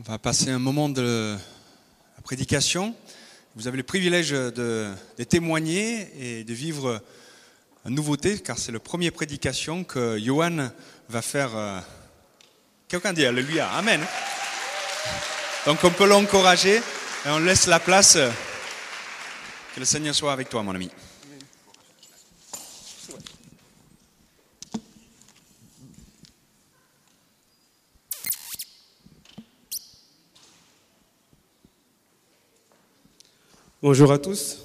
On va passer un moment de la prédication. Vous avez le privilège de, témoigner et de vivre une nouveauté, car c'est la première prédication que Johan va faire. euh, Quelqu'un dit Alléluia, Amen. Donc on peut l'encourager et on laisse la place. Que le Seigneur soit avec toi, mon ami. Bonjour à tous.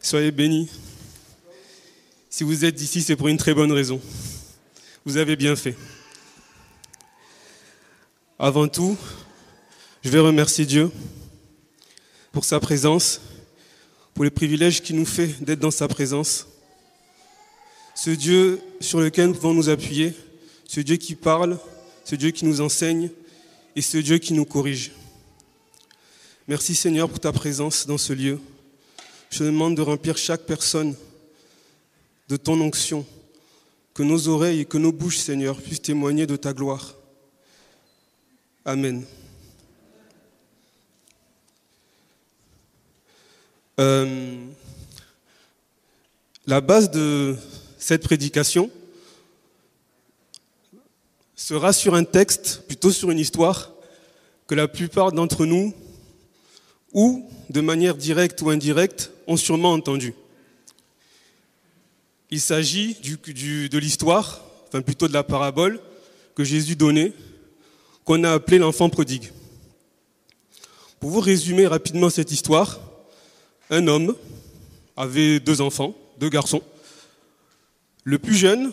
Soyez bénis. Si vous êtes ici, c'est pour une très bonne raison. Vous avez bien fait. Avant tout, je vais remercier Dieu pour sa présence, pour les privilèges qu'il nous fait d'être dans sa présence. Ce Dieu sur lequel nous pouvons nous appuyer, ce Dieu qui parle, ce Dieu qui nous enseigne et ce Dieu qui nous corrige. Merci Seigneur pour ta présence dans ce lieu. Je demande de remplir chaque personne de ton onction, que nos oreilles et que nos bouches, Seigneur, puissent témoigner de ta gloire. Amen. Euh, la base de cette prédication sera sur un texte, plutôt sur une histoire, que la plupart d'entre nous ou, de manière directe ou indirecte, ont sûrement entendu. Il s'agit de l'histoire, enfin plutôt de la parabole que Jésus donnait, qu'on a appelée l'enfant prodigue. Pour vous résumer rapidement cette histoire, un homme avait deux enfants, deux garçons. Le plus jeune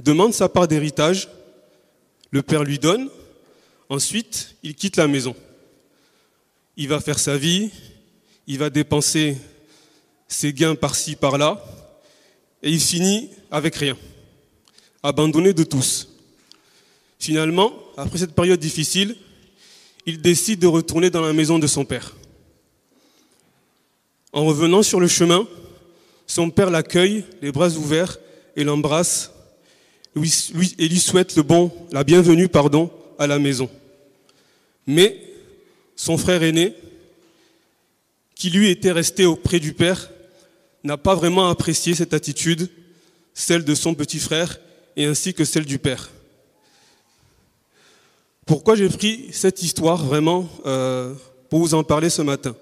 demande sa part d'héritage, le père lui donne, ensuite il quitte la maison il va faire sa vie, il va dépenser ses gains par-ci, par-là, et il finit avec rien, abandonné de tous. Finalement, après cette période difficile, il décide de retourner dans la maison de son père. En revenant sur le chemin, son père l'accueille, les bras ouverts, et l'embrasse, et lui souhaite le bon, la bienvenue, pardon, à la maison. Mais son frère aîné, qui lui était resté auprès du père, n'a pas vraiment apprécié cette attitude, celle de son petit frère et ainsi que celle du père. Pourquoi j'ai pris cette histoire vraiment euh, pour vous en parler ce matin?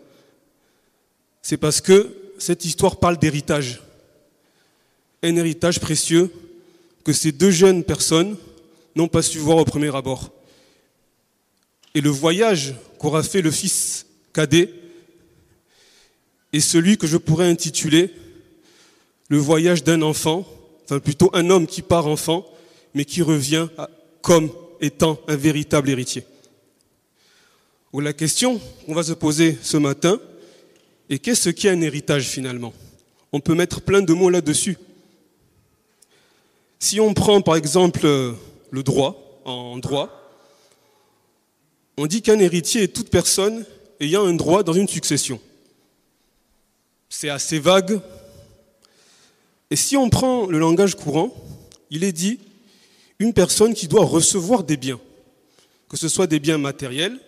C'est parce que cette histoire parle d'héritage. Un héritage précieux que ces deux jeunes personnes n'ont pas su voir au premier abord. Et le voyage qu'aura fait le fils cadet est celui que je pourrais intituler le voyage d'un enfant, enfin plutôt un homme qui part enfant, mais qui revient comme étant un véritable héritier. La question qu'on va se poser ce matin est qu'est-ce qu'est un héritage finalement? On peut mettre plein de mots là-dessus. Si on prend par exemple euh, le droit, en droit, on dit qu'un héritier est toute personne ayant un droit dans une succession. C'est assez vague. Et si on prend le langage courant, il est dit une personne qui doit recevoir des biens, que ce soit des biens matériels,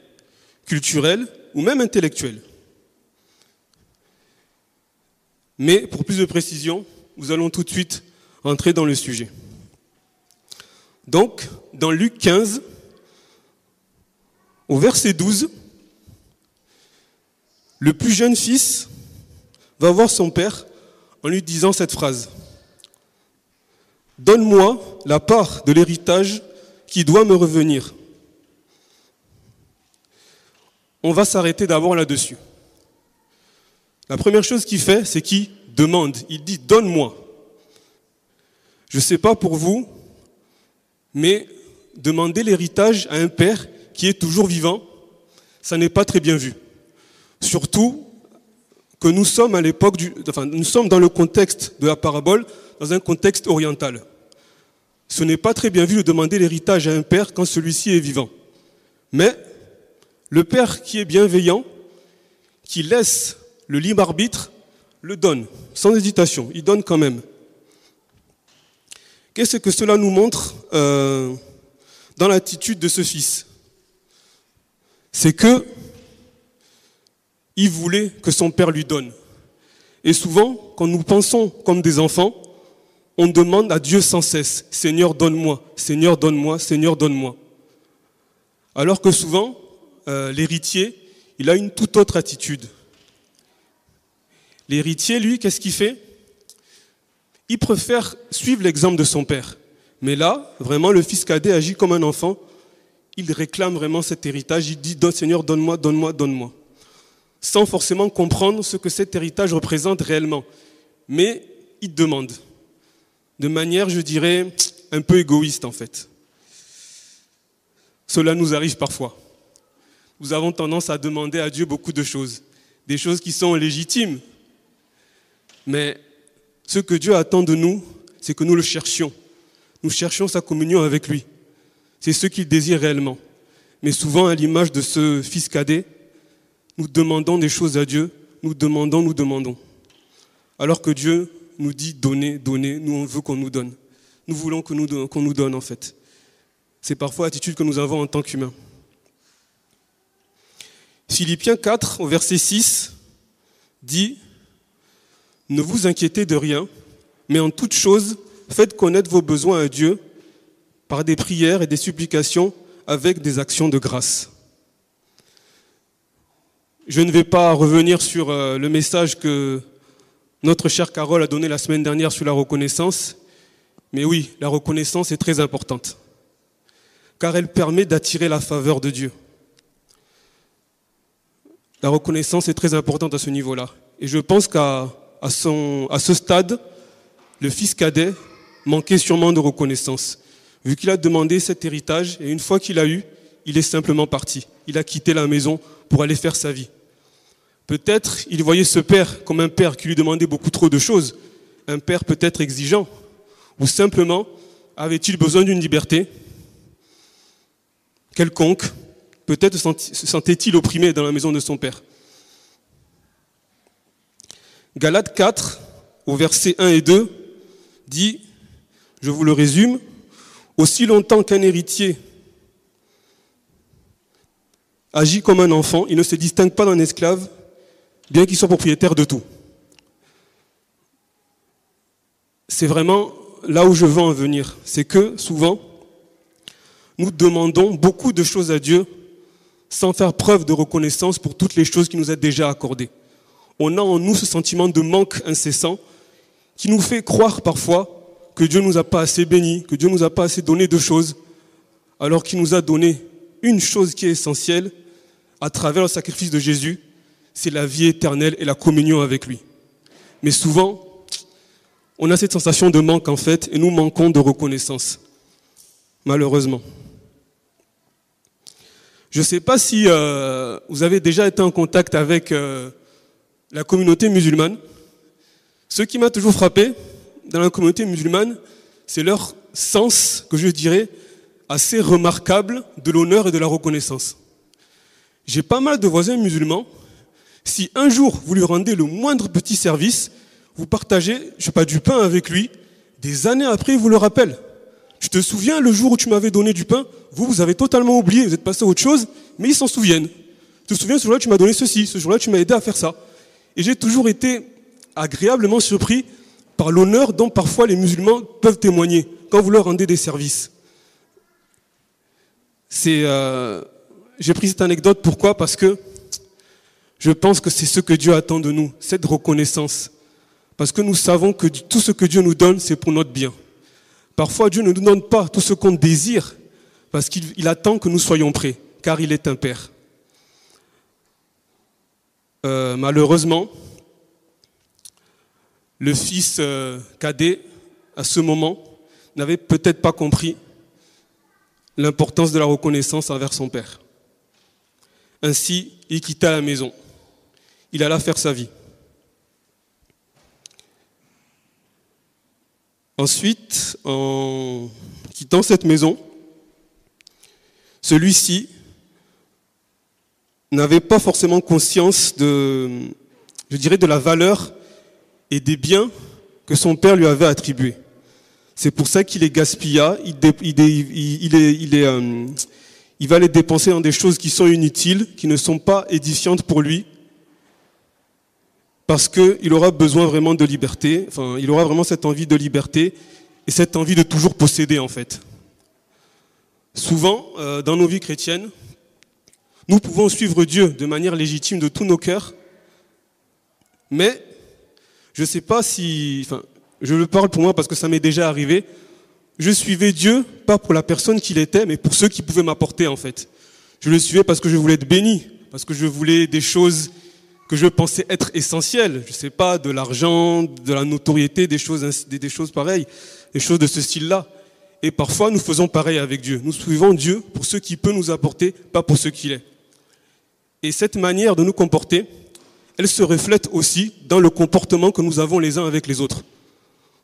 culturels ou même intellectuels. Mais pour plus de précision, nous allons tout de suite entrer dans le sujet. Donc, dans Luc 15, au verset 12, le plus jeune fils va voir son père en lui disant cette phrase. Donne-moi la part de l'héritage qui doit me revenir. On va s'arrêter d'abord là-dessus. La première chose qu'il fait, c'est qu'il demande. Il dit Donne-moi. Je ne sais pas pour vous, mais demander l'héritage à un père qui est toujours vivant, ça n'est pas très bien vu. Surtout que nous sommes à l'époque enfin, nous sommes dans le contexte de la parabole, dans un contexte oriental. Ce n'est pas très bien vu de demander l'héritage à un père quand celui-ci est vivant. Mais le père qui est bienveillant, qui laisse le libre arbitre, le donne, sans hésitation. Il donne quand même. Qu'est-ce que cela nous montre euh, dans l'attitude de ce fils? C'est que il voulait que son père lui donne. Et souvent, quand nous pensons comme des enfants, on demande à Dieu sans cesse, Seigneur, donne-moi, Seigneur, donne-moi, Seigneur, donne-moi. Alors que souvent, euh, l'héritier, il a une toute autre attitude. L'héritier, lui, qu'est-ce qu'il fait? Il préfère suivre l'exemple de son père. Mais là, vraiment, le fils cadet agit comme un enfant. Il réclame vraiment cet héritage. Il dit, Seigneur, donne-moi, donne-moi, donne-moi. Sans forcément comprendre ce que cet héritage représente réellement. Mais il demande. De manière, je dirais, un peu égoïste en fait. Cela nous arrive parfois. Nous avons tendance à demander à Dieu beaucoup de choses. Des choses qui sont légitimes, mais ce que Dieu attend de nous, c'est que nous le cherchions. Nous cherchions sa communion avec lui. C'est ce qu'il désire réellement. Mais souvent, à l'image de ce fils cadet, nous demandons des choses à Dieu, nous demandons, nous demandons. Alors que Dieu nous dit donnez, donnez, nous on veut qu'on nous donne. Nous voulons qu'on nous, donne en fait. C'est parfois l'attitude que nous avons en tant qu'humains. Philippiens 4, au verset 6, dit ne vous inquiétez de rien, mais en toute chose, faites connaître vos besoins à Dieu par des prières et des supplications avec des actions de grâce. Je ne vais pas revenir sur euh, le message que notre chère Carole a donné la semaine dernière sur la reconnaissance, mais oui, la reconnaissance est très importante, car elle permet d'attirer la faveur de Dieu. La reconnaissance est très importante à ce niveau-là. Et je pense qu'à ce stade, le fils cadet manquait sûrement de reconnaissance, vu qu'il a demandé cet héritage, et une fois qu'il a eu, il est simplement parti. Il a quitté la maison pour aller faire sa vie. Peut-être il voyait ce père comme un père qui lui demandait beaucoup trop de choses, un père peut-être exigeant, ou simplement avait-il besoin d'une liberté? Quelconque, peut-être se sentait-il opprimé dans la maison de son père. Galates 4, au verset 1 et 2, dit, je vous le résume, aussi longtemps qu'un héritier agit comme un enfant, il ne se distingue pas d'un esclave, bien qu'il soit propriétaire de tout. C'est vraiment là où je veux en venir. C'est que souvent, nous demandons beaucoup de choses à Dieu sans faire preuve de reconnaissance pour toutes les choses qu'il nous a déjà accordées on a en nous ce sentiment de manque incessant qui nous fait croire parfois que Dieu nous a pas assez bénis, que Dieu nous a pas assez donné de choses, alors qu'il nous a donné une chose qui est essentielle à travers le sacrifice de Jésus, c'est la vie éternelle et la communion avec lui. Mais souvent, on a cette sensation de manque en fait et nous manquons de reconnaissance, malheureusement. Je ne sais pas si euh, vous avez déjà été en contact avec euh, la communauté musulmane. Ce qui m'a toujours frappé dans la communauté musulmane, c'est leur sens, que je dirais, assez remarquable de l'honneur et de la reconnaissance. J'ai pas mal de voisins musulmans. Si un jour vous lui rendez le moindre petit service, vous partagez, je sais pas, du pain avec lui, des années après, il vous le rappelle. Je te souviens le jour où tu m'avais donné du pain, vous, vous avez totalement oublié, vous êtes passé à autre chose, mais ils s'en souviennent. Je te souviens, ce jour-là, tu m'as donné ceci, ce jour-là, tu m'as aidé à faire ça. Et j'ai toujours été agréablement surpris par l'honneur dont parfois les musulmans peuvent témoigner quand vous leur rendez des services. Euh, j'ai pris cette anecdote pourquoi? Parce que je pense que c'est ce que Dieu attend de nous, cette reconnaissance. Parce que nous savons que tout ce que Dieu nous donne, c'est pour notre bien. Parfois, Dieu ne nous donne pas tout ce qu'on désire, parce qu'il attend que nous soyons prêts, car il est un Père. Euh, malheureusement, le fils euh, cadet, à ce moment, n'avait peut-être pas compris l'importance de la reconnaissance envers son père. Ainsi, il quitta la maison. Il alla faire sa vie. Ensuite, en quittant cette maison, celui-ci n'avait pas forcément conscience de, je dirais, de la valeur et des biens que son père lui avait attribués. C'est pour ça qu'il les gaspilla, il, il, il, il va les dépenser dans des choses qui sont inutiles, qui ne sont pas édifiantes pour lui, parce qu'il aura besoin vraiment de liberté, enfin, il aura vraiment cette envie de liberté et cette envie de toujours posséder en fait. Souvent, euh, dans nos vies chrétiennes, nous pouvons suivre Dieu de manière légitime de tous nos cœurs, mais je ne sais pas si, enfin, je le parle pour moi parce que ça m'est déjà arrivé, je suivais Dieu pas pour la personne qu'il était, mais pour ceux qui pouvaient m'apporter en fait. Je le suivais parce que je voulais être béni, parce que je voulais des choses que je pensais être essentielles. Je ne sais pas, de l'argent, de la notoriété, des choses, des choses pareilles, des choses de ce style-là. Et parfois, nous faisons pareil avec Dieu. Nous suivons Dieu pour ce qu'il peut nous apporter, pas pour ce qu'il est. Et cette manière de nous comporter, elle se reflète aussi dans le comportement que nous avons les uns avec les autres.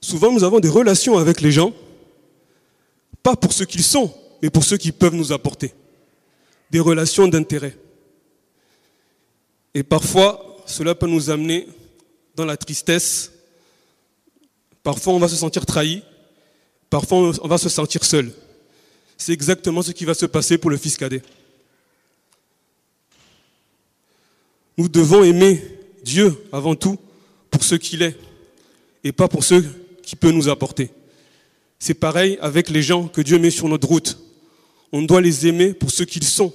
Souvent, nous avons des relations avec les gens, pas pour ce qu'ils sont, mais pour ce qu'ils peuvent nous apporter. Des relations d'intérêt. Et parfois, cela peut nous amener dans la tristesse. Parfois, on va se sentir trahi. Parfois, on va se sentir seul. C'est exactement ce qui va se passer pour le fils cadet. Nous devons aimer Dieu avant tout pour ce qu'il est et pas pour ce qu'il peut nous apporter. C'est pareil avec les gens que Dieu met sur notre route. On doit les aimer pour ce qu'ils sont,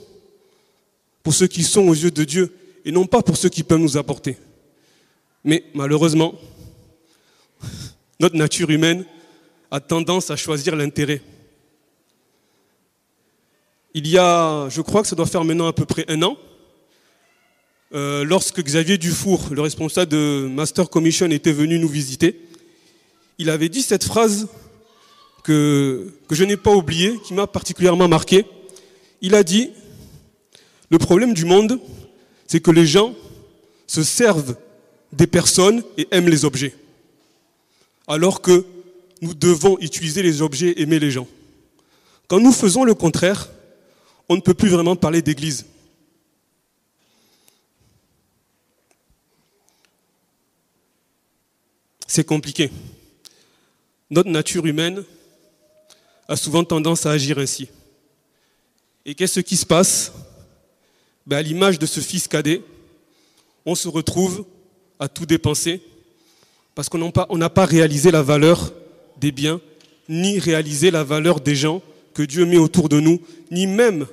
pour ce qu'ils sont aux yeux de Dieu et non pas pour ce qu'ils peuvent nous apporter. Mais malheureusement, notre nature humaine a tendance à choisir l'intérêt. Il y a, je crois que ça doit faire maintenant à peu près un an, euh, lorsque Xavier Dufour, le responsable de Master Commission, était venu nous visiter, il avait dit cette phrase que, que je n'ai pas oubliée, qui m'a particulièrement marqué. Il a dit, le problème du monde, c'est que les gens se servent des personnes et aiment les objets. Alors que nous devons utiliser les objets et aimer les gens. Quand nous faisons le contraire, on ne peut plus vraiment parler d'église. C'est compliqué. Notre nature humaine a souvent tendance à agir ainsi. Et qu'est-ce qui se passe? Ben, À l'image de ce fils cadet, on se retrouve à tout dépenser parce qu'on n'a pas réalisé la valeur des biens, ni réalisé la valeur des gens que Dieu met autour de nous, ni même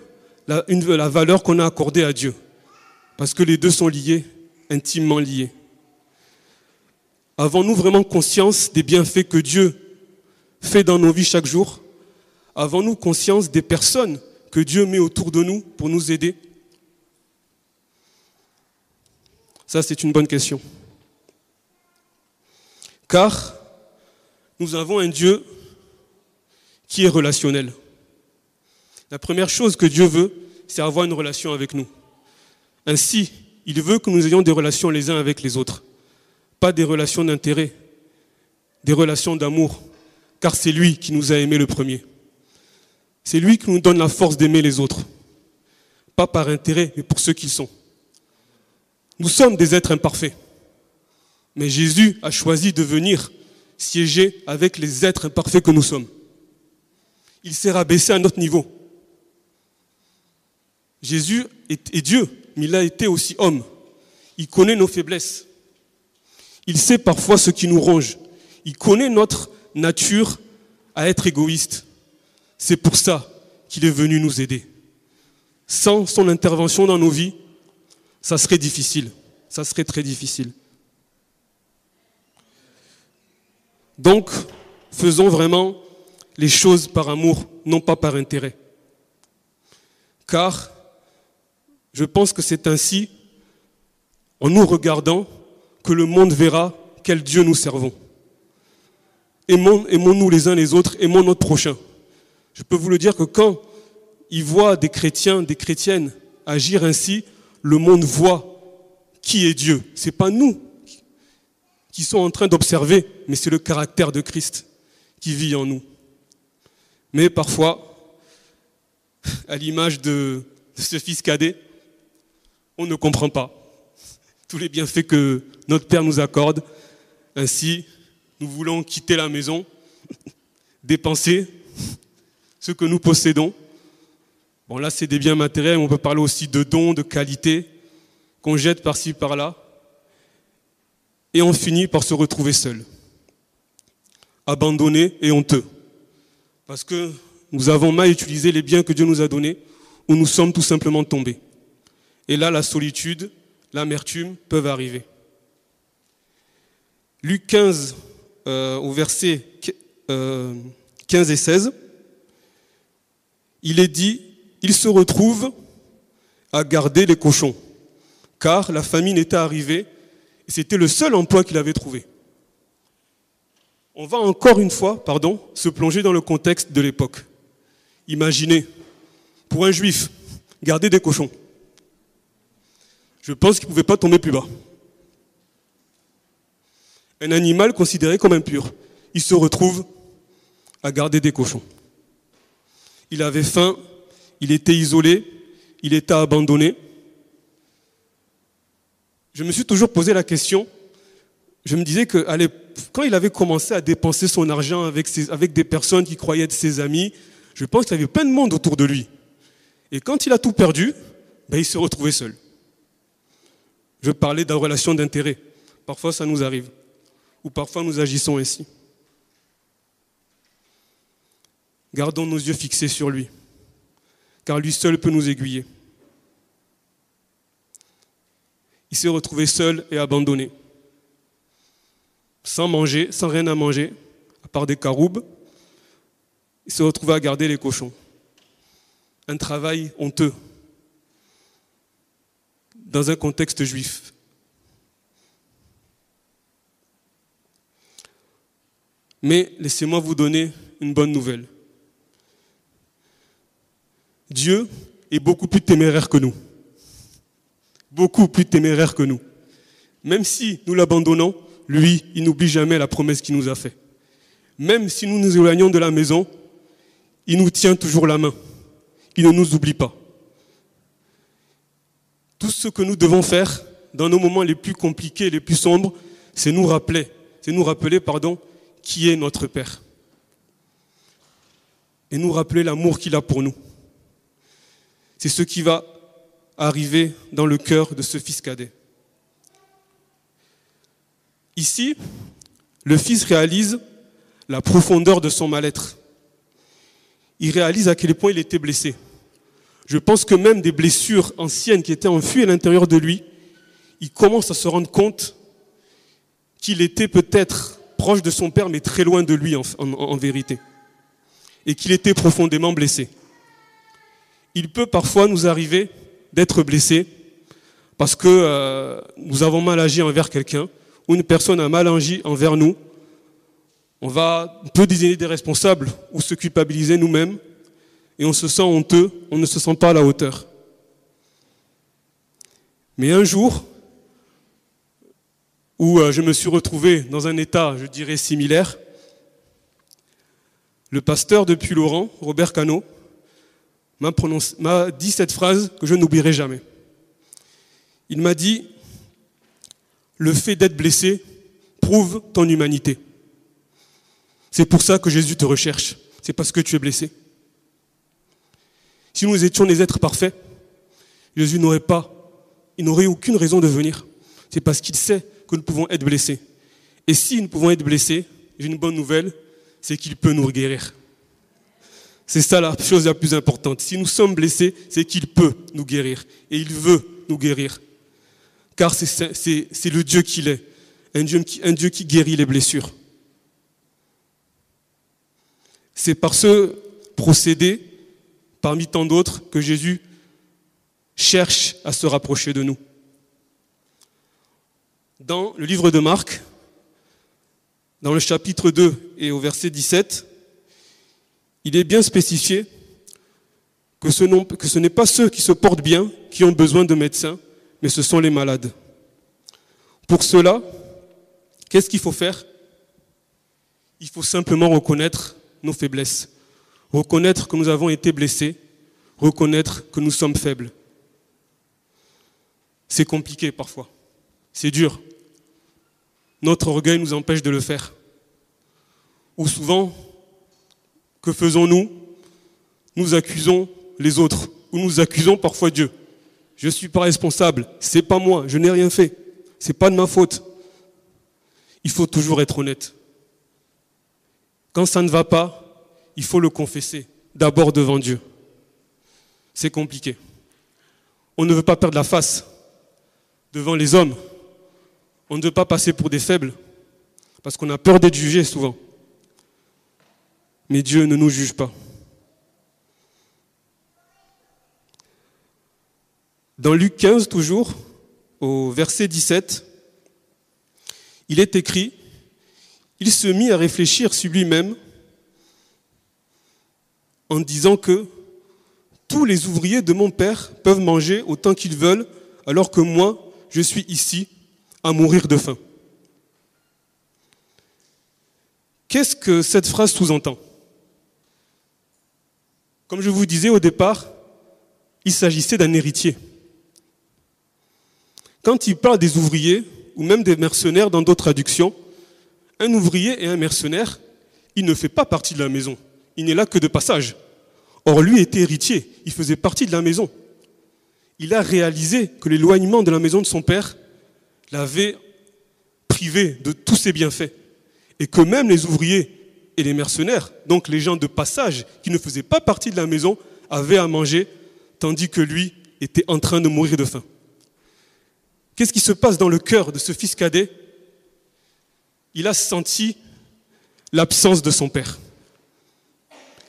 la, la valeur qu'on a accordée à Dieu. Parce que les deux sont liés, intimement liés. Avons-nous vraiment conscience des bienfaits que Dieu fait dans nos vies chaque jour? Avons-nous conscience des personnes que Dieu met autour de nous pour nous aider? Ça, c'est une bonne question. Car nous avons un Dieu qui est relationnel. La première chose que Dieu veut, c'est avoir une relation avec nous. Ainsi, il veut que nous ayons des relations les uns avec les autres, pas des relations d'intérêt, des relations d'amour, car c'est lui qui nous a aimés le premier. C'est lui qui nous donne la force d'aimer les autres, pas par intérêt, mais pour ceux qu'ils sont. Nous sommes des êtres imparfaits, mais Jésus a choisi de venir siéger avec les êtres imparfaits que nous sommes. Il s'est rabaissé à notre niveau. Jésus est, Dieu, mais il a été aussi homme. Il connaît nos faiblesses. Il sait parfois ce qui nous ronge. Il connaît notre nature à être égoïste. C'est pour ça qu'il est venu nous aider. Sans son intervention dans nos vies, ça serait difficile. Ça serait très difficile. Donc, faisons vraiment les choses par amour, non pas par intérêt. Car je pense que c'est ainsi, en nous regardant, que le monde verra quel Dieu nous servons. Aimons-nous les uns les autres, aimons notre prochain. Je peux vous le dire que quand il voit des chrétiens, des chrétiennes agir ainsi, le monde voit qui est Dieu. Ce n'est pas nous qui sont en train d'observer, mais c'est le caractère de Christ qui vit en nous. Mais parfois, à l'image de ce fils cadet, on ne comprend pas tous les bienfaits que notre Père nous accorde. Ainsi, nous voulons quitter la maison, dépenser ce que nous possédons. Bon, là, c'est des biens matériels, on peut parler aussi de dons, de qualités qu'on jette par-ci, par-là. Et on finit par se retrouver seul, abandonné et honteux. Parce que nous avons mal utilisé les biens que Dieu nous a donnés, ou nous sommes tout simplement tombés. Et là, la solitude, l'amertume peuvent arriver. Luc 15, euh, au verset 15 euh, et 16, il est dit, il se retrouve à garder les cochons, car la famine était arrivée et c'était le seul emploi qu'il avait trouvé. On va encore une fois, pardon, se plonger dans le contexte de l'époque. Imaginez, pour un juif, garder des cochons. Je pense qu'il ne pouvait pas tomber plus bas. Un animal considéré comme impur. Il se retrouve à garder des cochons. Il avait faim, il était isolé, il était abandonné. Je me suis toujours posé la question, je me disais que quand il avait commencé à dépenser son argent avec, des personnes qui croyaient être ses amis, je pense qu'il y avait plein de monde autour de lui. Et quand il a tout perdu, ben, il se retrouvait seul. Je parlais de la relation d'intérêt. Parfois, ça nous arrive. Ou parfois, nous agissons ainsi. Gardons nos yeux fixés sur lui, car lui seul peut nous aiguiller. Il s'est retrouvé seul et abandonné, sans manger, sans rien à manger, à part des caroubes. Il s'est retrouvé à garder les cochons. Un travail honteux, dans un contexte juif. Mais laissez-moi vous donner une bonne nouvelle. Dieu est beaucoup plus téméraire que nous. Beaucoup plus téméraire que nous. Même si nous l'abandonnons, lui, il n'oublie jamais la promesse qu'il nous a faite. Même si nous nous éloignons de la maison, il nous tient toujours la main. Il ne nous oublie pas. Tout ce que nous devons faire dans nos moments les plus compliqués, les plus sombres, c'est nous rappeler, c'est nous rappeler, pardon, qui est notre Père. Et nous rappeler l'amour qu'il a pour nous. C'est ce qui va arriver dans le cœur de ce fils cadet. Ici, le fils réalise la profondeur de son mal-être. Il réalise à quel point il était blessé. Je pense que même des blessures anciennes qui étaient enfuies à l'intérieur de lui, il commence à se rendre compte qu'il était peut-être proche de son père, mais très loin de lui en, vérité. Et qu'il était profondément blessé il peut parfois nous arriver d'être blessés parce que euh, nous avons mal agi envers quelqu'un ou une personne a mal agi envers nous. On va peut désigner des responsables ou se culpabiliser nous-mêmes et on se sent honteux, on ne se sent pas à la hauteur. Mais un jour où euh, je me suis retrouvé dans un état, je dirais, similaire, le pasteur depuis Laurent, Robert Cano, m'a dit cette phrase que je n'oublierai jamais. Il m'a dit, le fait d'être blessé prouve ton humanité. C'est pour ça que Jésus te recherche. C'est parce que tu es blessé. Si nous étions des êtres parfaits, Jésus n'aurait pas, il n'aurait aucune raison de venir. C'est parce qu'il sait que nous pouvons être blessés. Et si nous pouvons être blessés, j'ai une bonne nouvelle, c'est qu'il peut nous guérir. C'est ça la chose la plus importante. Si nous sommes blessés, c'est qu'il peut nous guérir. Et il veut nous guérir. Car c'est le Dieu qu'il est. Un Dieu, un Dieu qui guérit les blessures. C'est par ce procédé, parmi tant d'autres, que Jésus cherche à se rapprocher de nous. Dans le livre de Marc, dans le chapitre 2 et au verset 17, il est bien spécifié que ce, n'est pas ceux qui se portent bien qui ont besoin de médecins, mais ce sont les malades. Pour cela, qu'est-ce qu'il faut faire? Il faut simplement reconnaître nos faiblesses, reconnaître que nous avons été blessés, reconnaître que nous sommes faibles. C'est compliqué parfois, c'est dur. Notre orgueil nous empêche de le faire. Ou souvent, que faisons-nous? Nous accusons les autres où nous accusons parfois Dieu. Je ne suis pas responsable, c'est pas moi, je n'ai rien fait, c'est pas de ma faute. Il faut toujours être honnête. Quand ça ne va pas, il faut le confesser, d'abord devant Dieu. C'est compliqué. On ne veut pas perdre la face devant les hommes. On ne veut pas passer pour des faibles, parce qu'on a peur d'être jugé souvent. Mais Dieu ne nous juge pas. Dans Luc 15, toujours, au verset 17, il est écrit, il se mit à réfléchir sur lui-même en disant que tous les ouvriers de mon Père peuvent manger autant qu'ils veulent, alors que moi, je suis ici à mourir de faim. Qu'est-ce que cette phrase sous-entend? Comme je vous disais au départ, il s'agissait d'un héritier. Quand il parle des ouvriers, ou même des mercenaires dans d'autres traductions, un ouvrier et un mercenaire, il ne fait pas partie de la maison. Il n'est là que de passage. Or, lui était héritier, il faisait partie de la maison. Il a réalisé que l'éloignement de la maison de son père l'avait privé de tous ses bienfaits. Et que même les ouvriers et les mercenaires, donc les gens de passage qui ne faisaient pas partie de la maison, avaient à manger, tandis que lui était en train de mourir de faim. Qu'est-ce qui se passe dans le cœur de ce fils cadet? Il a senti l'absence de son père,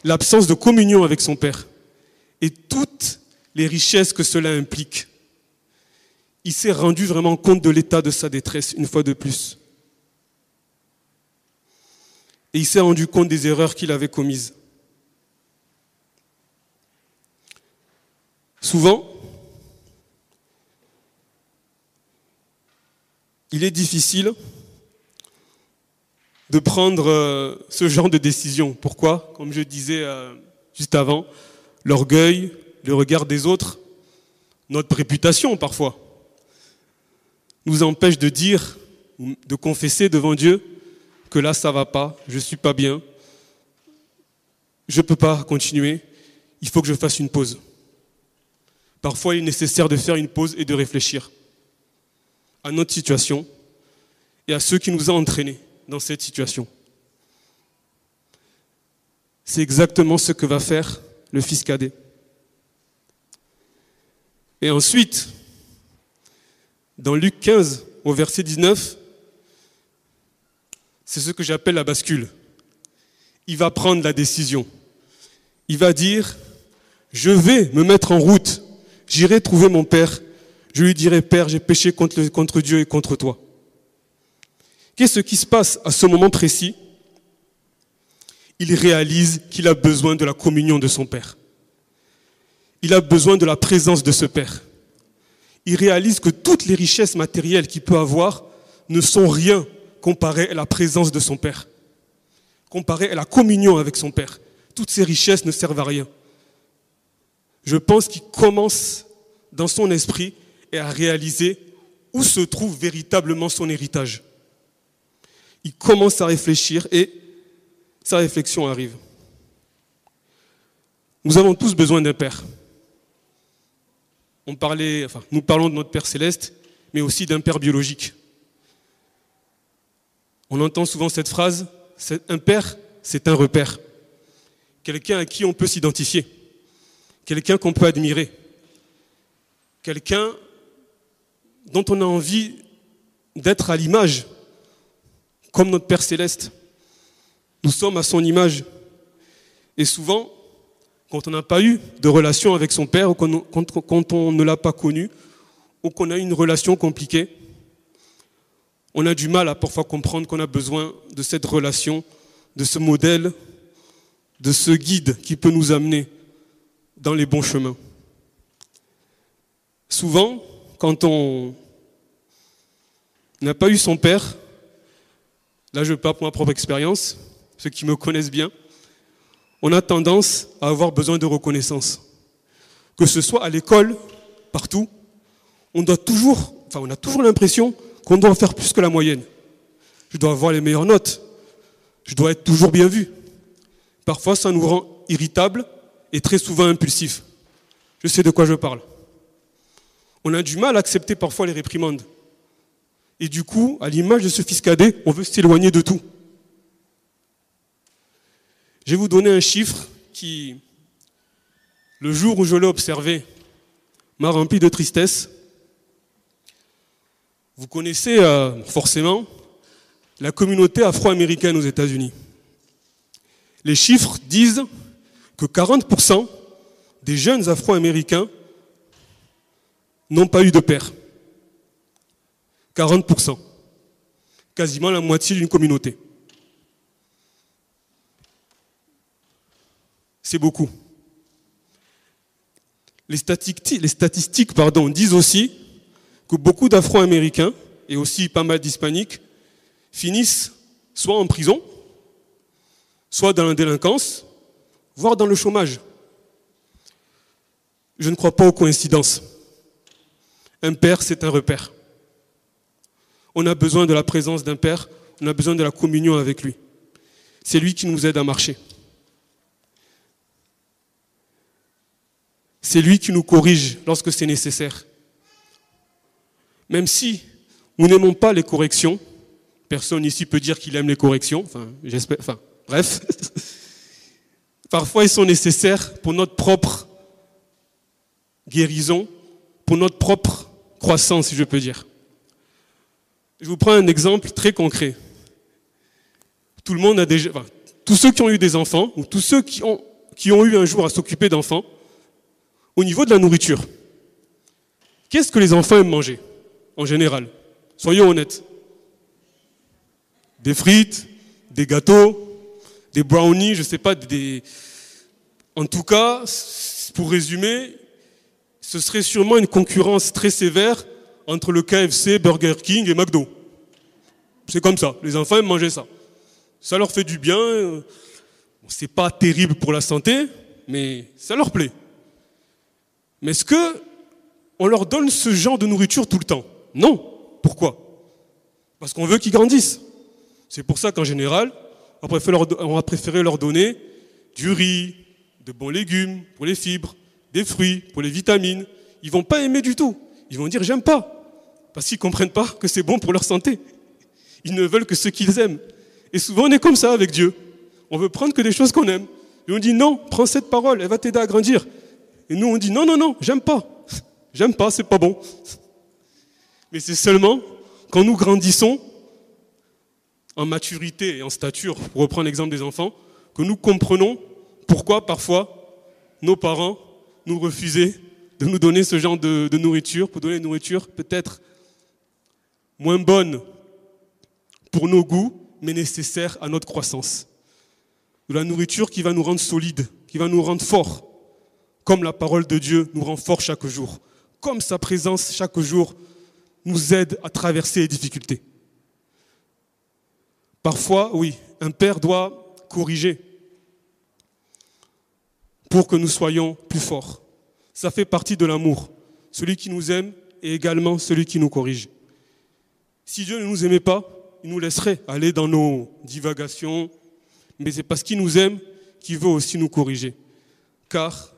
l'absence de communion avec son père et toutes les richesses que cela implique. Il s'est rendu vraiment compte de l'état de sa détresse une fois de plus. Et il s'est rendu compte des erreurs qu'il avait commises. Souvent, il est difficile de prendre euh, ce genre de décision. Pourquoi? Comme je disais euh, juste avant, l'orgueil, le regard des autres, notre réputation parfois, nous empêche de dire, de confesser devant Dieu que là ça va pas, je suis pas bien, je ne peux pas continuer, il faut que je fasse une pause. Parfois il est nécessaire de faire une pause et de réfléchir à notre situation et à ceux qui nous ont entraînés dans cette situation. C'est exactement ce que va faire le fils cadet. Et ensuite, dans Luc 15, au verset 19, c'est ce que j'appelle la bascule. Il va prendre la décision. Il va dire, je vais me mettre en route, j'irai trouver mon Père je lui dirai, Père, j'ai péché contre, Dieu et contre toi. Qu'est-ce qui se passe à ce moment précis? Il réalise qu'il a besoin de la communion de son Père. Il a besoin de la présence de ce Père. Il réalise que toutes les richesses matérielles qu'il peut avoir ne sont rien comparées à la présence de son Père, comparées à la communion avec son Père. Toutes ces richesses ne servent à rien. Je pense qu'il commence dans son esprit à réaliser où se trouve véritablement son héritage. Il commence à réfléchir et sa réflexion arrive. Nous avons tous besoin d'un Père. On parlait, enfin, nous parlons de notre Père céleste, mais aussi d'un Père biologique. On entend souvent cette phrase, un Père, c'est un repère. Quelqu'un à qui on peut s'identifier. Quelqu'un qu'on peut admirer. Quelqu'un dont on a envie d'être à l'image, comme notre Père céleste. Nous sommes à son image. Et souvent, quand on n'a pas eu de relation avec son Père, ou quand on ne l'a pas connu, ou qu'on a eu une relation compliquée, on a du mal à parfois comprendre qu'on a besoin de cette relation, de ce modèle, de ce guide qui peut nous amener dans les bons chemins. Souvent, quand on n'a pas eu son père, là je parle pour ma propre expérience, ceux qui me connaissent bien, on a tendance à avoir besoin de reconnaissance. Que ce soit à l'école, partout, on doit toujours, enfin on a toujours l'impression qu'on doit en faire plus que la moyenne. Je dois avoir les meilleures notes. Je dois être toujours bien vu. Parfois, ça nous rend irritables et très souvent impulsifs. Je sais de quoi je parle. On a du mal à accepter parfois les réprimandes. Et du coup, à l'image de ce fils cadet, on veut s'éloigner de tout. Je vais vous donner un chiffre qui, le jour où je l'ai observé, m'a rempli de tristesse. Vous connaissez euh, forcément la communauté afro-américaine aux États-Unis. Les chiffres disent que 40% des jeunes afro-américains n'ont pas eu de père. 40%. Quasiment la moitié d'une communauté. C'est beaucoup. Les statistiques, disent aussi que beaucoup d'Afro-Américains, et aussi pas mal d'Hispaniques, finissent soit en prison, soit dans la délinquance, voire dans le chômage. Je ne crois pas aux coïncidences. Un père, c'est un repère. On a besoin de la présence d'un père, on a besoin de la communion avec lui. C'est lui qui nous aide à marcher. C'est lui qui nous corrige lorsque c'est nécessaire. Même si nous n'aimons pas les corrections, personne ici peut dire qu'il aime les corrections, enfin, j'espère, enfin, bref. Parfois, ils sont nécessaires pour notre propre guérison, pour notre propre croissance, si je peux dire. Je vous prends un exemple très concret. Tout le monde a déjà, tous ceux qui ont eu des enfants, ou tous ceux qui ont, qui ont eu un jour à s'occuper d'enfants, au niveau de la nourriture, qu'est-ce que les enfants aiment manger en général? Soyons honnêtes. Des frites, des gâteaux, des brownies, je ne sais pas. En tout cas, pour résumer, ce serait sûrement une concurrence très sévère entre le KFC, Burger King et McDo. C'est comme ça. Les enfants aiment manger ça. Ça leur fait du bien. C'est pas terrible pour la santé, mais ça leur plaît. Mais est-ce que on leur donne ce genre de nourriture tout le temps? Non. Pourquoi? Parce qu'on veut qu'ils grandissent. C'est pour ça qu'en général, on va préférer leur donner du riz, de bons légumes pour les fibres, des fruits pour les vitamines. Ils vont pas aimer du tout. Ils vont dire j'aime pas. Parce qu'ils comprennent pas que c'est bon pour leur santé. Ils ne veulent que ce qu'ils aiment. Et souvent on est comme ça avec Dieu. On veut prendre que des choses qu'on aime. Et on dit non, prends cette parole, elle va t'aider à grandir. Et nous, on dit non, non, non, j'aime pas. J'aime pas, c'est pas bon. Mais c'est seulement quand nous grandissons en maturité et en stature, pour reprendre l'exemple des enfants, que nous comprenons pourquoi parfois nos parents nous refusaient de nous donner ce genre de, nourriture, pour donner une nourriture peut-être moins bonne pour nos goûts, mais nécessaire à notre croissance. De la nourriture qui va nous rendre solides, qui va nous rendre forts, comme la parole de Dieu nous rend forts chaque jour, comme sa présence chaque jour nous aide à traverser les difficultés. Parfois, oui, un père doit corriger pour que nous soyons plus forts. Ça fait partie de l'amour. Celui qui nous aime est également celui qui nous corrige. Si Dieu ne nous aimait pas, il nous laisserait aller dans nos divagations, mais c'est parce qu'il nous aime qu'il veut aussi nous corriger. Car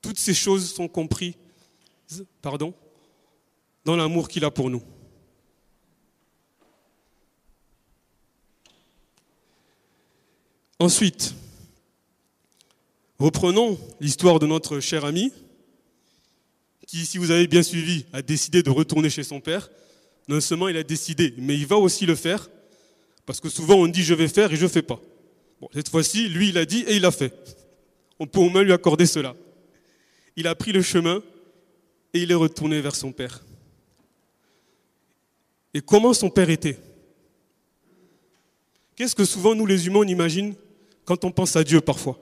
toutes ces choses sont comprises pardon, dans l'amour qu'il a pour nous. Ensuite, reprenons l'histoire de notre cher ami, qui, si vous avez bien suivi, a décidé de retourner chez son père. Non seulement il a décidé, mais il va aussi le faire, parce que souvent on dit je vais faire et je ne fais pas. Cette fois-ci, lui, il a dit et il a fait. On peut au moins lui accorder cela il a pris le chemin et il est retourné vers son père. Et comment son père était? Qu'est-ce que souvent nous les humains on imagine quand on pense à Dieu parfois?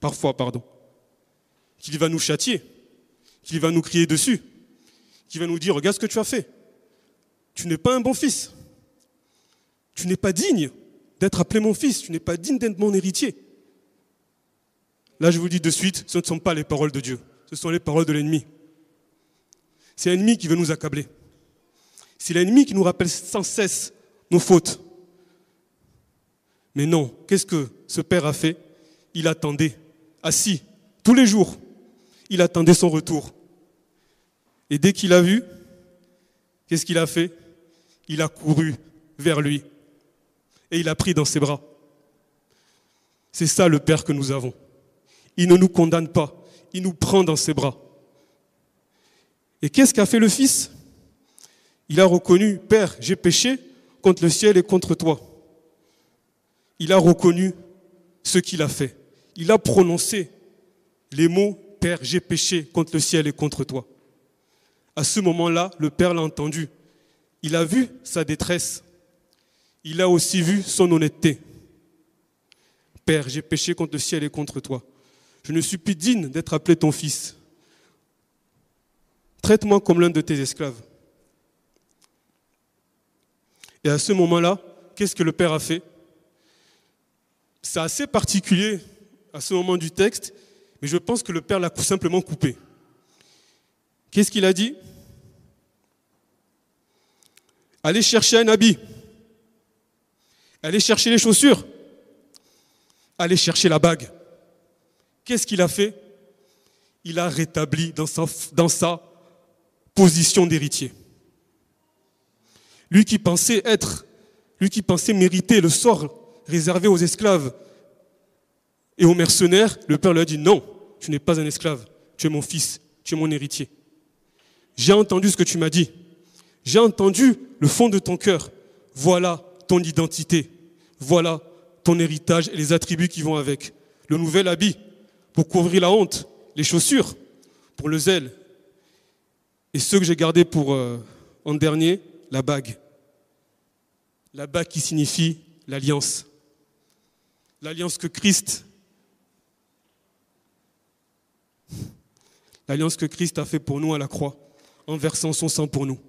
Parfois, pardon. Qu'il va nous châtier, qu'il va nous crier dessus, qu'il va nous dire regarde ce que tu as fait. Tu n'es pas un bon fils. Tu n'es pas digne d'être appelé mon fils, tu n'es pas digne d'être mon héritier. Là, je vous dis de suite, ce ne sont pas les paroles de Dieu, ce sont les paroles de l'ennemi. C'est l'ennemi qui veut nous accabler. C'est l'ennemi qui nous rappelle sans cesse nos fautes. Mais non, qu'est-ce que ce père a fait? Il attendait, assis, tous les jours. il attendait son retour. Et dès qu'il a vu, qu'est-ce qu'il a fait? Il a couru vers lui et il a pris dans ses bras. C'est ça le Père que nous avons. Il ne nous condamne pas, il nous prend dans ses bras. Et qu'est-ce qu'a fait le Fils? Il a reconnu, Père, j'ai péché contre le ciel et contre toi. Il a reconnu ce qu'il a fait. Il a prononcé les mots, Père, j'ai péché contre le ciel et contre toi. À ce moment-là, le Père l'a entendu. Il a vu sa détresse. Il a aussi vu son honnêteté. Père, j'ai péché contre le ciel et contre toi. Je ne suis plus digne d'être appelé ton fils. Traite-moi comme l'un de tes esclaves. Et à ce moment-là, qu'est-ce que le Père a fait? C'est assez particulier à ce moment du texte, mais je pense que le Père l'a simplement coupé. Qu'est-ce qu'il a dit? Allez chercher un habit. Allez chercher les chaussures. Allez chercher la bague. Qu'est-ce qu'il a fait? Il a rétabli dans sa, dans sa position d'héritier. Lui qui pensait être, lui qui pensait mériter le sort réservé aux esclaves et aux mercenaires, le Père lui a dit non, tu n'es pas un esclave, tu es mon fils, tu es mon héritier. J'ai entendu ce que tu m'as dit. J'ai entendu le fond de ton cœur. Voilà ton identité. Voilà ton héritage et les attributs qui vont avec. Le nouvel habit pour couvrir la honte, les chaussures pour le zèle. Et ce que j'ai gardé pour euh, en dernier, la bague. La bague qui signifie l'alliance. L'alliance que Christ l'alliance que Christ a fait pour nous à la croix en versant son sang pour nous.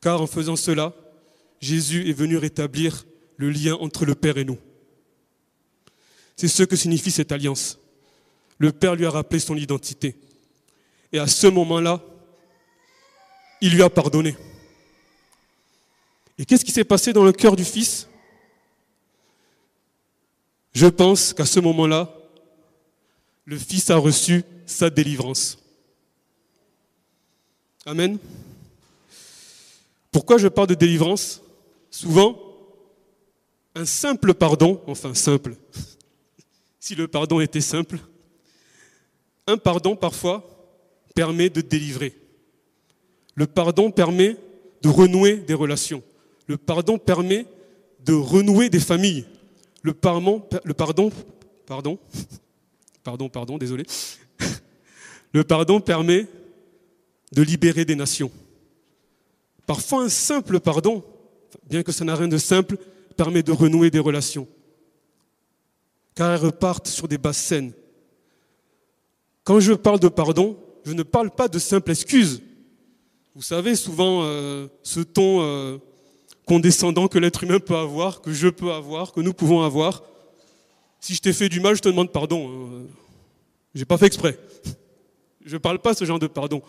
Car en faisant cela, Jésus est venu rétablir le lien entre le Père et nous. C'est ce que signifie cette alliance. Le Père lui a rappelé son identité. Et à ce moment-là, il lui a pardonné. Et qu'est-ce qui s'est passé dans le cœur du Fils? Je pense qu'à ce moment-là, le Fils a reçu sa délivrance. Amen. Pourquoi je parle de délivrance? Souvent, un simple pardon, enfin simple, si le pardon était simple, un pardon parfois permet de délivrer. Le pardon permet de renouer des relations. Le pardon permet de renouer des familles. Le pardon, pardon, pardon, pardon, désolé. Le pardon permet de libérer des nations. Parfois, un simple pardon, bien que ça n'a rien de simple, permet de renouer des relations. Car elles repartent sur des bases saines. Quand je parle de pardon, je ne parle pas de simple excuse. Vous savez, souvent, euh, ce ton euh, condescendant que l'être humain peut avoir, que je peux avoir, que nous pouvons avoir. Si je t'ai fait du mal, je te demande pardon. Hein. J'ai pas fait exprès. Je ne parle pas ce genre de pardon.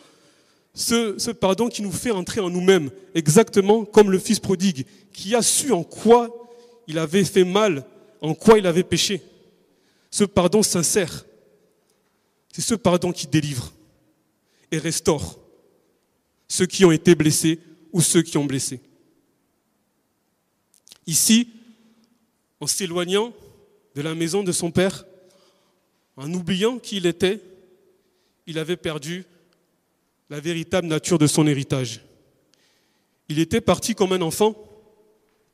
Ce, ce, pardon qui nous fait entrer en nous-mêmes, exactement comme le Fils prodigue, qui a su en quoi il avait fait mal, en quoi il avait péché. Ce pardon sincère, c'est ce pardon qui délivre et restaure ceux qui ont été blessés ou ceux qui ont blessé. Ici, en s'éloignant de la maison de son père, en oubliant qui il était, il avait perdu la véritable nature de son héritage. Il était parti comme un enfant.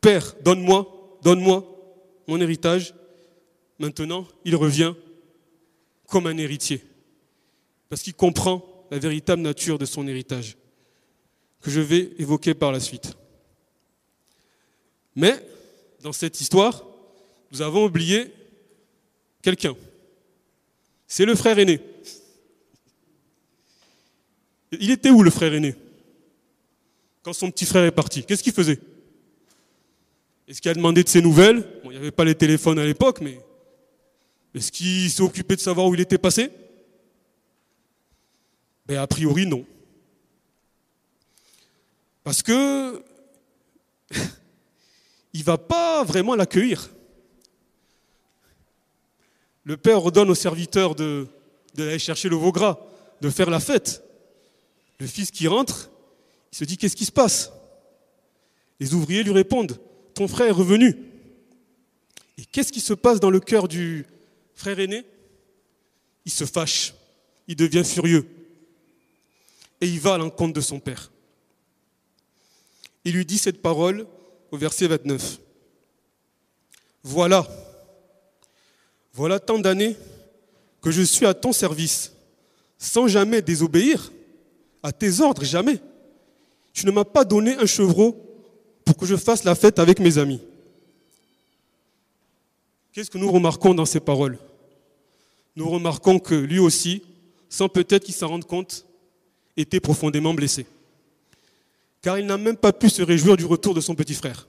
Père, donne-moi, donne-moi mon héritage. Maintenant, il revient comme un héritier. Parce qu'il comprend la véritable nature de son héritage que je vais évoquer par la suite. Mais dans cette histoire, nous avons oublié quelqu'un. C'est le frère aîné. Il était où le frère aîné? Quand son petit frère est parti, qu'est-ce qu'il faisait? Est-ce qu'il a demandé de ses nouvelles? Bon, il n'y avait pas les téléphones à l'époque, mais est-ce qu'il s'est occupé de savoir où il était passé? Ben, a priori, non. Parce que il va pas vraiment l'accueillir. Le père ordonne aux serviteurs de, d'aller chercher le veau gras, de faire la fête. Le fils qui rentre, il se dit qu'est-ce qui se passe? Les ouvriers lui répondent ton frère est revenu. Et qu'est-ce qui se passe dans le cœur du frère aîné? Il se fâche, il devient furieux et il va à l'encontre de son père. Il lui dit cette parole au verset 29. Voilà, voilà tant d'années que je suis à ton service, sans jamais désobéir à tes ordres, jamais. Tu ne m'as pas donné un chevreau pour que je fasse la fête avec mes amis. Qu'est-ce que nous remarquons dans ces paroles? Nous remarquons que lui aussi, sans peut-être qu'il s'en rende compte, était profondément blessé. Car il n'a même pas pu se réjouir du retour de son petit frère.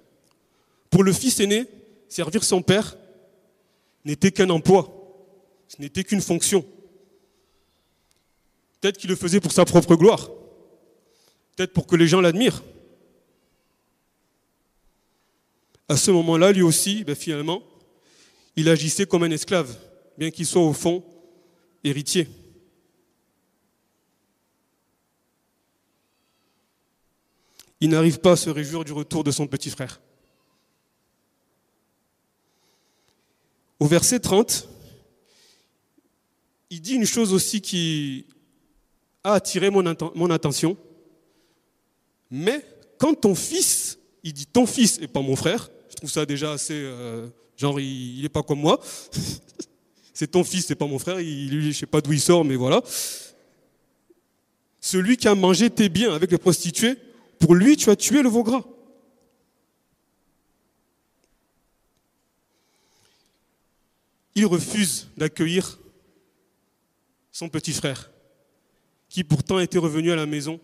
Pour le fils aîné, servir son père n'était qu'un emploi, ce n'était qu'une fonction. Peut-être qu'il le faisait pour sa propre gloire, peut-être pour que les gens l'admirent. À ce moment-là, lui aussi, ben, finalement, il agissait comme un esclave, bien qu'il soit au fond héritier. Il n'arrive pas à se réjouir du retour de son petit frère. Au verset 30, il dit une chose aussi qui a attiré mon, attention. Mais quand ton fils, il dit ton fils et pas mon frère, je trouve ça déjà assez... Euh, genre, il n'est pas comme moi. c'est ton fils, c'est pas mon frère. Il, je sais pas d'où il sort, mais voilà. Celui qui a mangé tes biens avec les prostituées, pour lui, tu as tué le veau gras. Il refuse d'accueillir son petit frère, qui pourtant était revenu à la maison,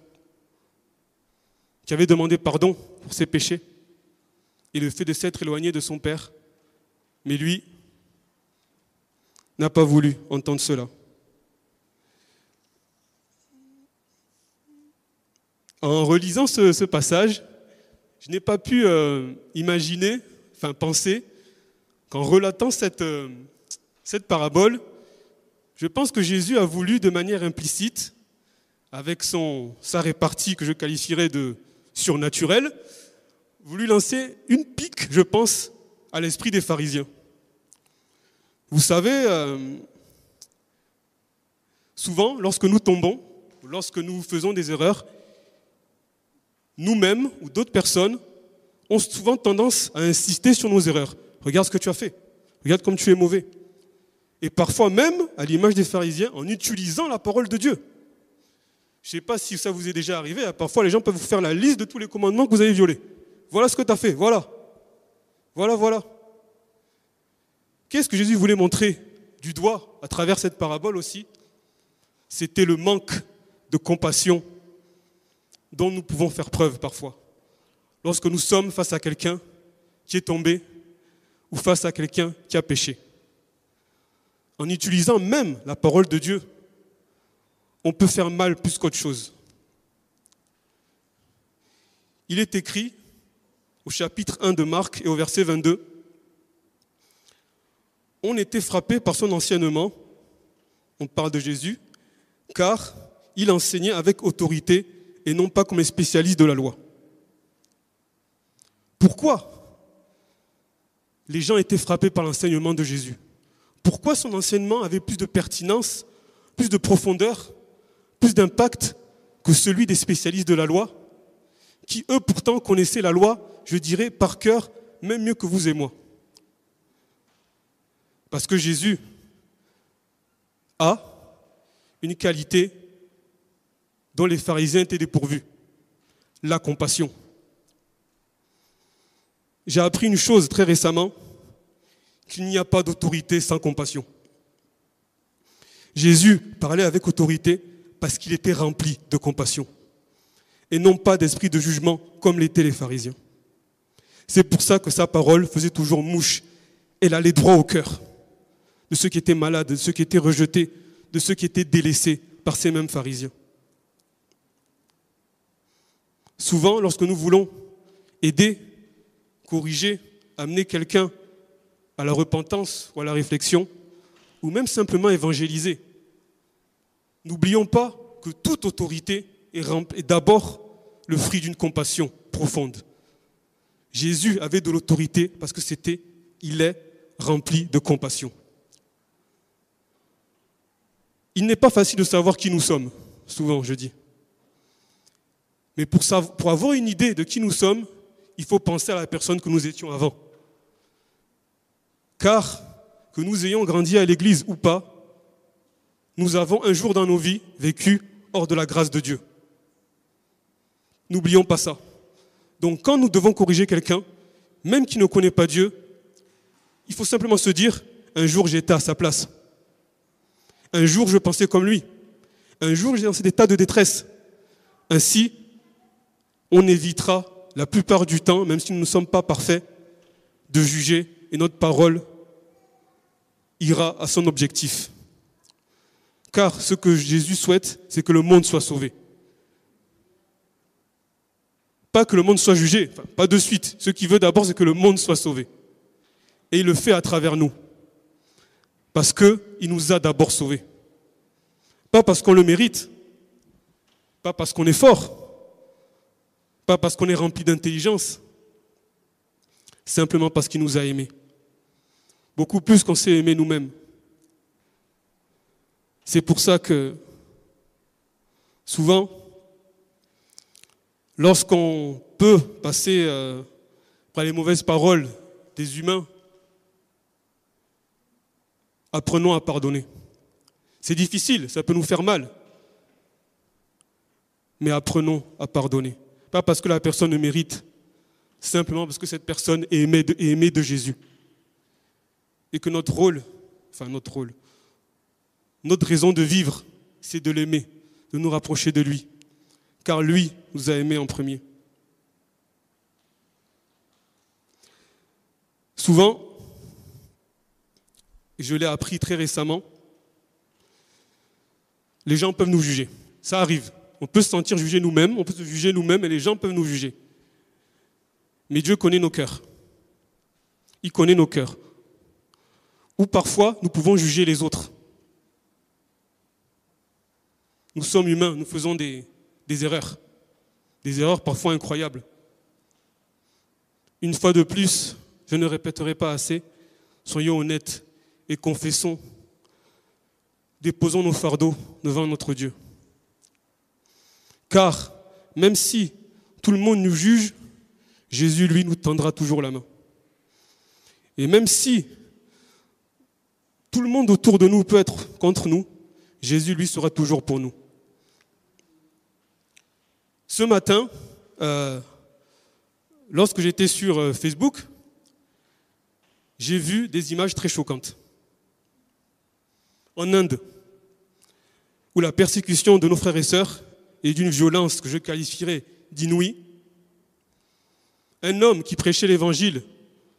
qui avait demandé pardon pour ses péchés et le fait de s'être éloigné de son père. Mais lui n'a pas voulu entendre cela. En relisant ce, passage, je n'ai pas pu euh, imaginer, enfin penser, qu'en relatant cette, euh, cette parabole, je pense que Jésus a voulu de manière implicite, avec son, sa répartie que je qualifierais de surnaturelle, voulu lancer une pique, je pense, à l'esprit des pharisiens. Vous savez, euh, souvent, lorsque nous tombons, lorsque nous faisons des erreurs, nous-mêmes ou d'autres personnes ont souvent tendance à insister sur nos erreurs. Regarde ce que tu as fait. Regarde comme tu es mauvais. Et parfois même, à l'image des pharisiens, en utilisant la parole de Dieu. Je ne sais pas si ça vous est déjà arrivé, parfois les gens peuvent vous faire la liste de tous les commandements que vous avez violés. Voilà ce que tu as fait, voilà. Voilà, voilà. Qu'est-ce que Jésus voulait montrer du doigt à travers cette parabole aussi? C'était le manque de compassion dont nous pouvons faire preuve parfois. Lorsque nous sommes face à quelqu'un qui est tombé ou face à quelqu'un qui a péché. En utilisant même la parole de Dieu, on peut faire mal plus qu'autre chose. Il est écrit au chapitre 1 de Marc et au verset 22, on était frappé par son enseignement, on parle de Jésus, car il enseignait avec autorité et non pas comme un spécialiste de la loi. Pourquoi les gens étaient frappés par l'enseignement de Jésus? Pourquoi son enseignement avait plus de pertinence, plus de profondeur, plus d'impact que celui des spécialistes de la loi, qui eux pourtant connaissaient la loi je dirais, par cœur, même mieux que vous et moi. Parce que Jésus a une qualité dont les pharisiens étaient dépourvus, la compassion. J'ai appris une chose très récemment, qu'il n'y a pas d'autorité sans compassion. Jésus parlait avec autorité parce qu'il était rempli de compassion et non pas d'esprit de jugement comme l'étaient les pharisiens. C'est pour ça que sa parole faisait toujours mouche. Elle allait droit au cœur de ceux qui étaient malades, de ceux qui étaient rejetés, de ceux qui étaient délaissés par ces mêmes pharisiens. Souvent, lorsque nous voulons aider, corriger, amener quelqu'un à la repentance ou à la réflexion, ou même simplement évangéliser, N'oublions pas que toute autorité est d'abord le fruit d'une compassion profonde. Jésus avait de l'autorité parce que c'était, il est rempli de compassion. Il n'est pas facile de savoir qui nous sommes, souvent je dis. Mais pour, pour avoir une idée de qui nous sommes, il faut penser à la personne que nous étions avant. Car que nous ayons grandi à l'église ou pas, nous avons un jour dans nos vies vécu hors de la grâce de Dieu. N'oublions pas ça. Donc quand nous devons corriger quelqu'un, même qui ne connaît pas Dieu, il faut simplement se dire, un jour j'étais à sa place. Un jour je pensais comme lui. Un jour j'ai dans cet état de détresse. Ainsi, on évitera la plupart du temps, même si nous ne sommes pas parfaits, de juger et notre parole ira à son objectif. Car ce que Jésus souhaite, c'est que le monde soit sauvé. Pas que le monde soit jugé, pas de suite. Ce qu'il veut d'abord, c'est que le monde soit sauvé. Et il le fait à travers nous. Parce qu'il nous a d'abord sauvés. Pas parce qu'on le mérite, pas parce qu'on est fort, pas parce qu'on est rempli d'intelligence, simplement parce qu'il nous a aimés. Beaucoup plus qu'on s'est aimé nous-mêmes. C'est pour ça que souvent, lorsqu'on peut passer euh, par les mauvaises paroles des humains, apprenons à pardonner. C'est difficile, ça peut nous faire mal, mais apprenons à pardonner. Pas parce que la personne ne mérite, simplement parce que cette personne est aimée est aimée de Jésus. Et que notre rôle, enfin notre rôle, notre raison de vivre, c'est de l'aimer, de nous rapprocher de lui. Car lui nous a aimés en premier. Souvent, et je l'ai appris très récemment, les gens peuvent nous juger. Ça arrive. On peut se sentir jugé nous-mêmes, on peut se juger nous-mêmes et les gens peuvent nous juger. Mais Dieu connaît nos cœurs. Il connaît nos cœurs. Ou parfois, nous pouvons juger les autres. Nous sommes humains, nous faisons des, erreurs. Des erreurs parfois incroyables. Une fois de plus, je ne répéterai pas assez, soyons honnêtes et confessons. Déposons nos fardeaux devant notre Dieu. Car même si tout le monde nous juge, Jésus, lui, nous tendra toujours la main. Et même si tout le monde autour de nous peut être contre nous, Jésus, lui, sera toujours pour nous. Ce matin, euh, lorsque j'étais sur euh, Facebook, j'ai vu des images très choquantes. En Inde, où la persécution de nos frères et sœurs est d'une violence que je qualifierais d'inouïe, un homme qui prêchait l'évangile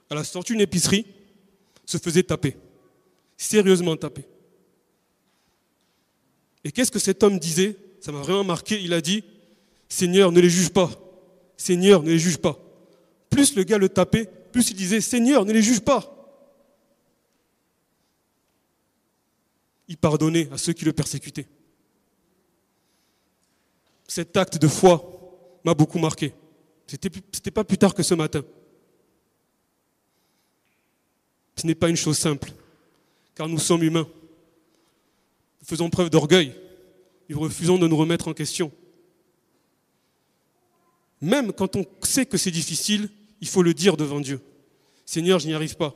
à la sortie d'une épicerie se faisait taper, sérieusement taper. Et qu'est-ce que cet homme disait? Ça m'a vraiment marqué. Il a dit Seigneur, ne les juge pas. Seigneur, ne les juge pas. Plus le gars le tapait, plus il disait, Seigneur, ne les juge pas. Il pardonnait à ceux qui le persécutaient. Cet acte de foi m'a beaucoup marqué. Ce n'était pas plus tard que ce matin. Ce n'est pas une chose simple, car nous sommes humains. Nous faisons preuve d'orgueil. Nous refusons de nous remettre en question. Même quand on sait que c'est difficile, il faut le dire devant Dieu. Seigneur, je n'y arrive pas.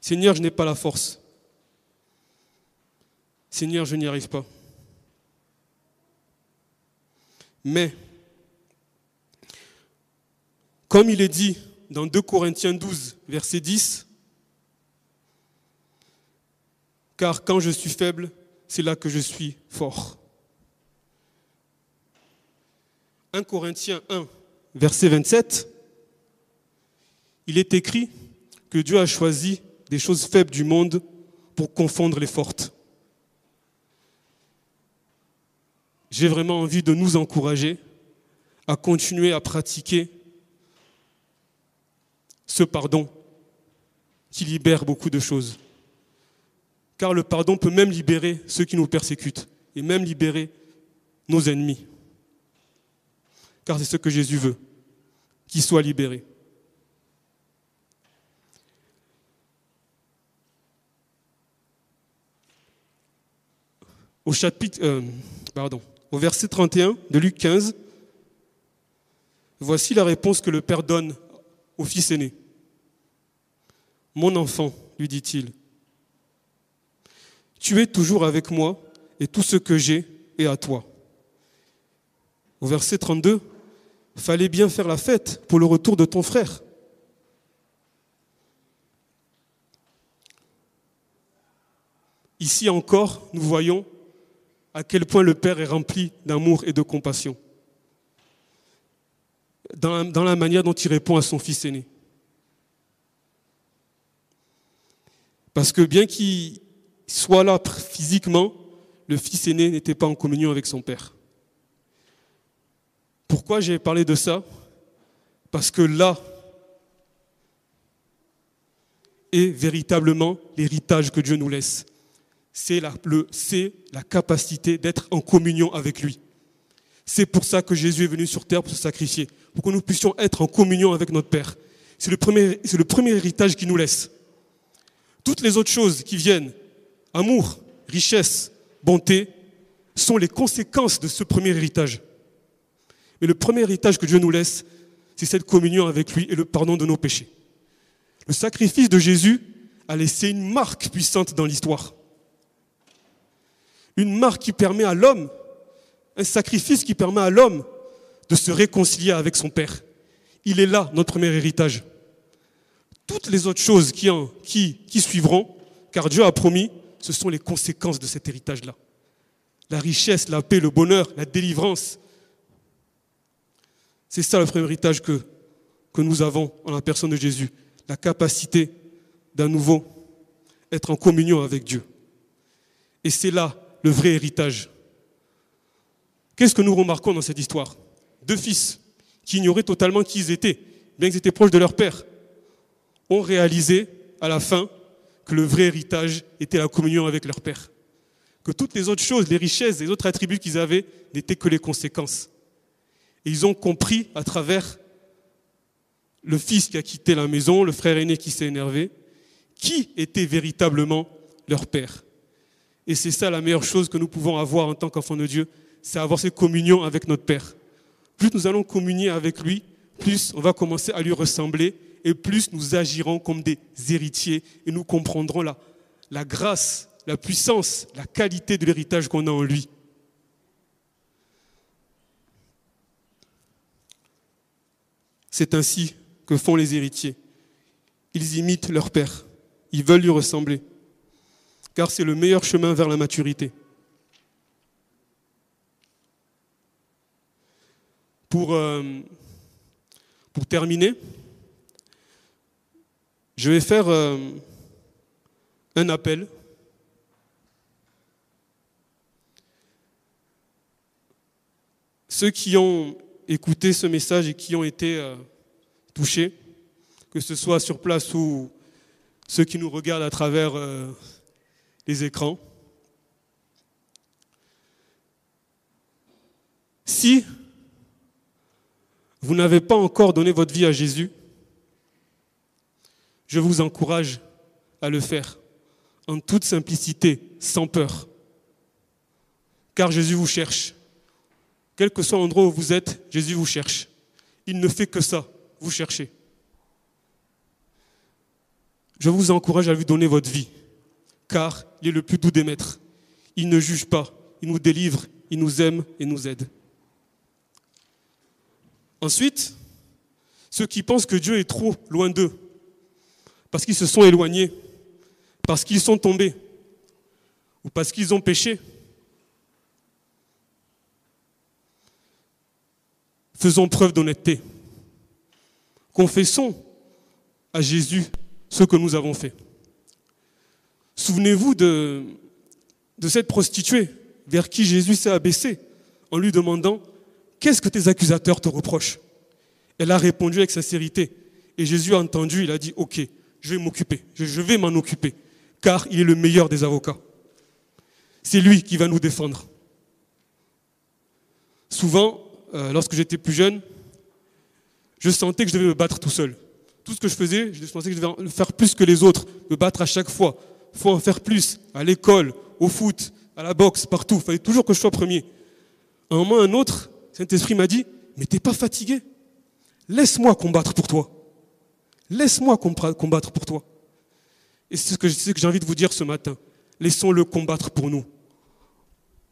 Seigneur, je n'ai pas la force. Seigneur, je n'y arrive pas. Mais, comme il est dit dans 2 Corinthiens 12, verset 10, car quand je suis faible, c'est là que je suis fort. 1 Corinthiens 1, verset 27, il est écrit que Dieu a choisi des choses faibles du monde pour confondre les fortes. J'ai vraiment envie de nous encourager à continuer à pratiquer ce pardon qui libère beaucoup de choses. Car le pardon peut même libérer ceux qui nous persécutent. et même libérer nos ennemis. Car c'est ce que Jésus veut, qu'ils soient libérés. Au chapitre, euh, pardon, au verset 31 de Luc 15, voici la réponse que le Père donne au fils aîné. Mon enfant, lui dit-il, tu es toujours avec moi et tout ce que j'ai est à toi. Au verset 32, fallait bien faire la fête pour le retour de ton frère. Ici encore, nous voyons à quel point le Père est rempli d'amour et de compassion dans la, manière dont il répond à son fils aîné. Parce que bien qu'il soit là physiquement, le fils aîné n'était pas en communion avec son père. Pourquoi j'ai parlé de ça? Parce que là est véritablement l'héritage que Dieu nous laisse. C'est la, la capacité d'être en communion avec lui. C'est pour ça que Jésus est venu sur terre pour se sacrifier, pour que nous puissions être en communion avec notre Père. C'est le premier, le premier héritage qu'il nous laisse. Toutes les autres choses qui viennent, amour, richesse, bonté, sont les conséquences de ce premier héritage. Mais le premier héritage que Dieu nous laisse, c'est cette communion avec lui et le pardon de nos péchés. Le sacrifice de Jésus a laissé une marque puissante dans l'histoire. Une marque qui permet à l'homme, un sacrifice qui permet à l'homme de se réconcilier avec son Père. Il est là, notre premier héritage. Toutes les autres choses qui, en, qui, qui suivront, car Dieu a promis, ce sont les conséquences de cet héritage-là. La richesse, la paix, le bonheur, la délivrance. C'est ça le premier héritage que, que nous avons en la personne de Jésus. La capacité d'un nouveau être en communion avec Dieu. Et c'est là le vrai héritage. Qu'est-ce que nous remarquons dans cette histoire? Deux fils qui ignoraient totalement qui ils étaient, bien qu'ils étaient proches de leur père, ont réalisé à la fin que le vrai héritage était la communion avec leur Père. Que toutes les autres choses, les richesses, les autres attributs qu'ils avaient n'étaient que les conséquences. Et ils ont compris à travers le fils qui a quitté la maison, le frère aîné qui s'est énervé, qui était véritablement leur Père. Et c'est ça la meilleure chose que nous pouvons avoir en tant qu'enfants de Dieu, c'est avoir cette communion avec notre Père. Plus nous allons communier avec lui, plus on va commencer à lui ressembler et plus nous agirons comme des héritiers et nous comprendrons la, grâce, la puissance, la qualité de l'héritage qu'on a en lui. C'est ainsi que font les héritiers. Ils imitent leur père. Ils veulent lui ressembler. Car c'est le meilleur chemin vers la maturité. Pour, euh, pour terminer, je vais faire euh, un appel. Ceux qui ont écouté ce message et qui ont été euh, touchés, que ce soit sur place ou ceux qui nous regardent à travers euh, les écrans, si vous n'avez pas encore donné votre vie à Jésus, je vous encourage à le faire en toute simplicité, sans peur. Car Jésus vous cherche. Quel que soit l'endroit où vous êtes, Jésus vous cherche. Il ne fait que ça, vous chercher. Je vous encourage à lui donner votre vie, car il est le plus doux des maîtres. Il ne juge pas, il nous délivre, il nous aime et nous aide. Ensuite, ceux qui pensent que Dieu est trop loin d'eux, parce qu'ils se sont éloignés, parce qu'ils sont tombés, ou parce qu'ils ont péché. Faisons preuve d'honnêteté. Confessons à Jésus ce que nous avons fait. Souvenez-vous de, de cette prostituée vers qui Jésus s'est abaissé en lui demandant Qu'est-ce que tes accusateurs te reprochent? Elle a répondu avec sincérité. Et Jésus a entendu, il a dit Ok, je vais m'occuper, je vais m'en occuper, car il est le meilleur des avocats. C'est lui qui va nous défendre. Souvent, euh, lorsque j'étais plus jeune, je sentais que je devais me battre tout seul. Tout ce que je faisais, je pensais que je devais faire plus que les autres, me battre à chaque fois. Il faut en faire plus, à l'école, au foot, à la boxe, partout. Il fallait toujours que je sois premier. À un moment, un autre, Saint-Esprit m'a dit, mais t'es pas fatigué? Laisse-moi combattre pour toi. Laisse-moi combattre pour toi. Et c'est ce que, j'ai envie de vous dire ce matin. Laissons-le combattre pour nous.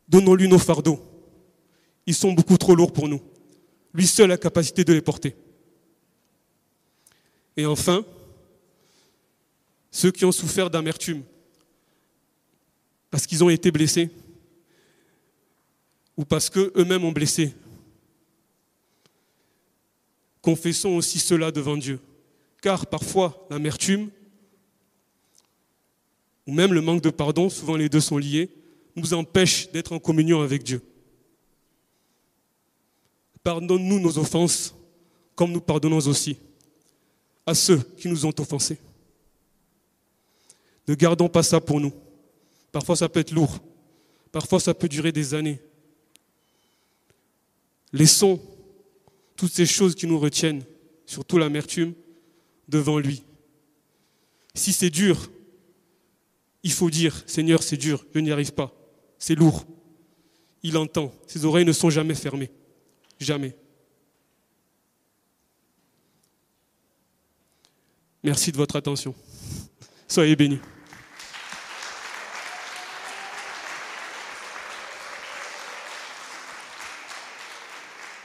Donnons-lui nos fardeaux. Ils sont beaucoup trop lourds pour nous. Lui seul a la capacité de les porter. Et enfin, ceux qui ont souffert d'amertume, parce qu'ils ont été blessés, ou parce qu'eux-mêmes ont blessé, confessons aussi cela devant Dieu. Car parfois, l'amertume, ou même le manque de pardon, souvent les deux sont liés, nous empêche d'être en communion avec Dieu. Pardonne-nous nos offenses, comme nous pardonnons aussi à ceux qui nous ont offensés. Ne gardons pas ça pour nous. Parfois ça peut être lourd, parfois ça peut durer des années. Laissons toutes ces choses qui nous retiennent, surtout l'amertume, devant lui. Si c'est dur, il faut dire, Seigneur, c'est dur, je n'y arrive pas, c'est lourd. Il entend, ses oreilles ne sont jamais fermées, jamais. Merci de votre attention. Soyez bénis.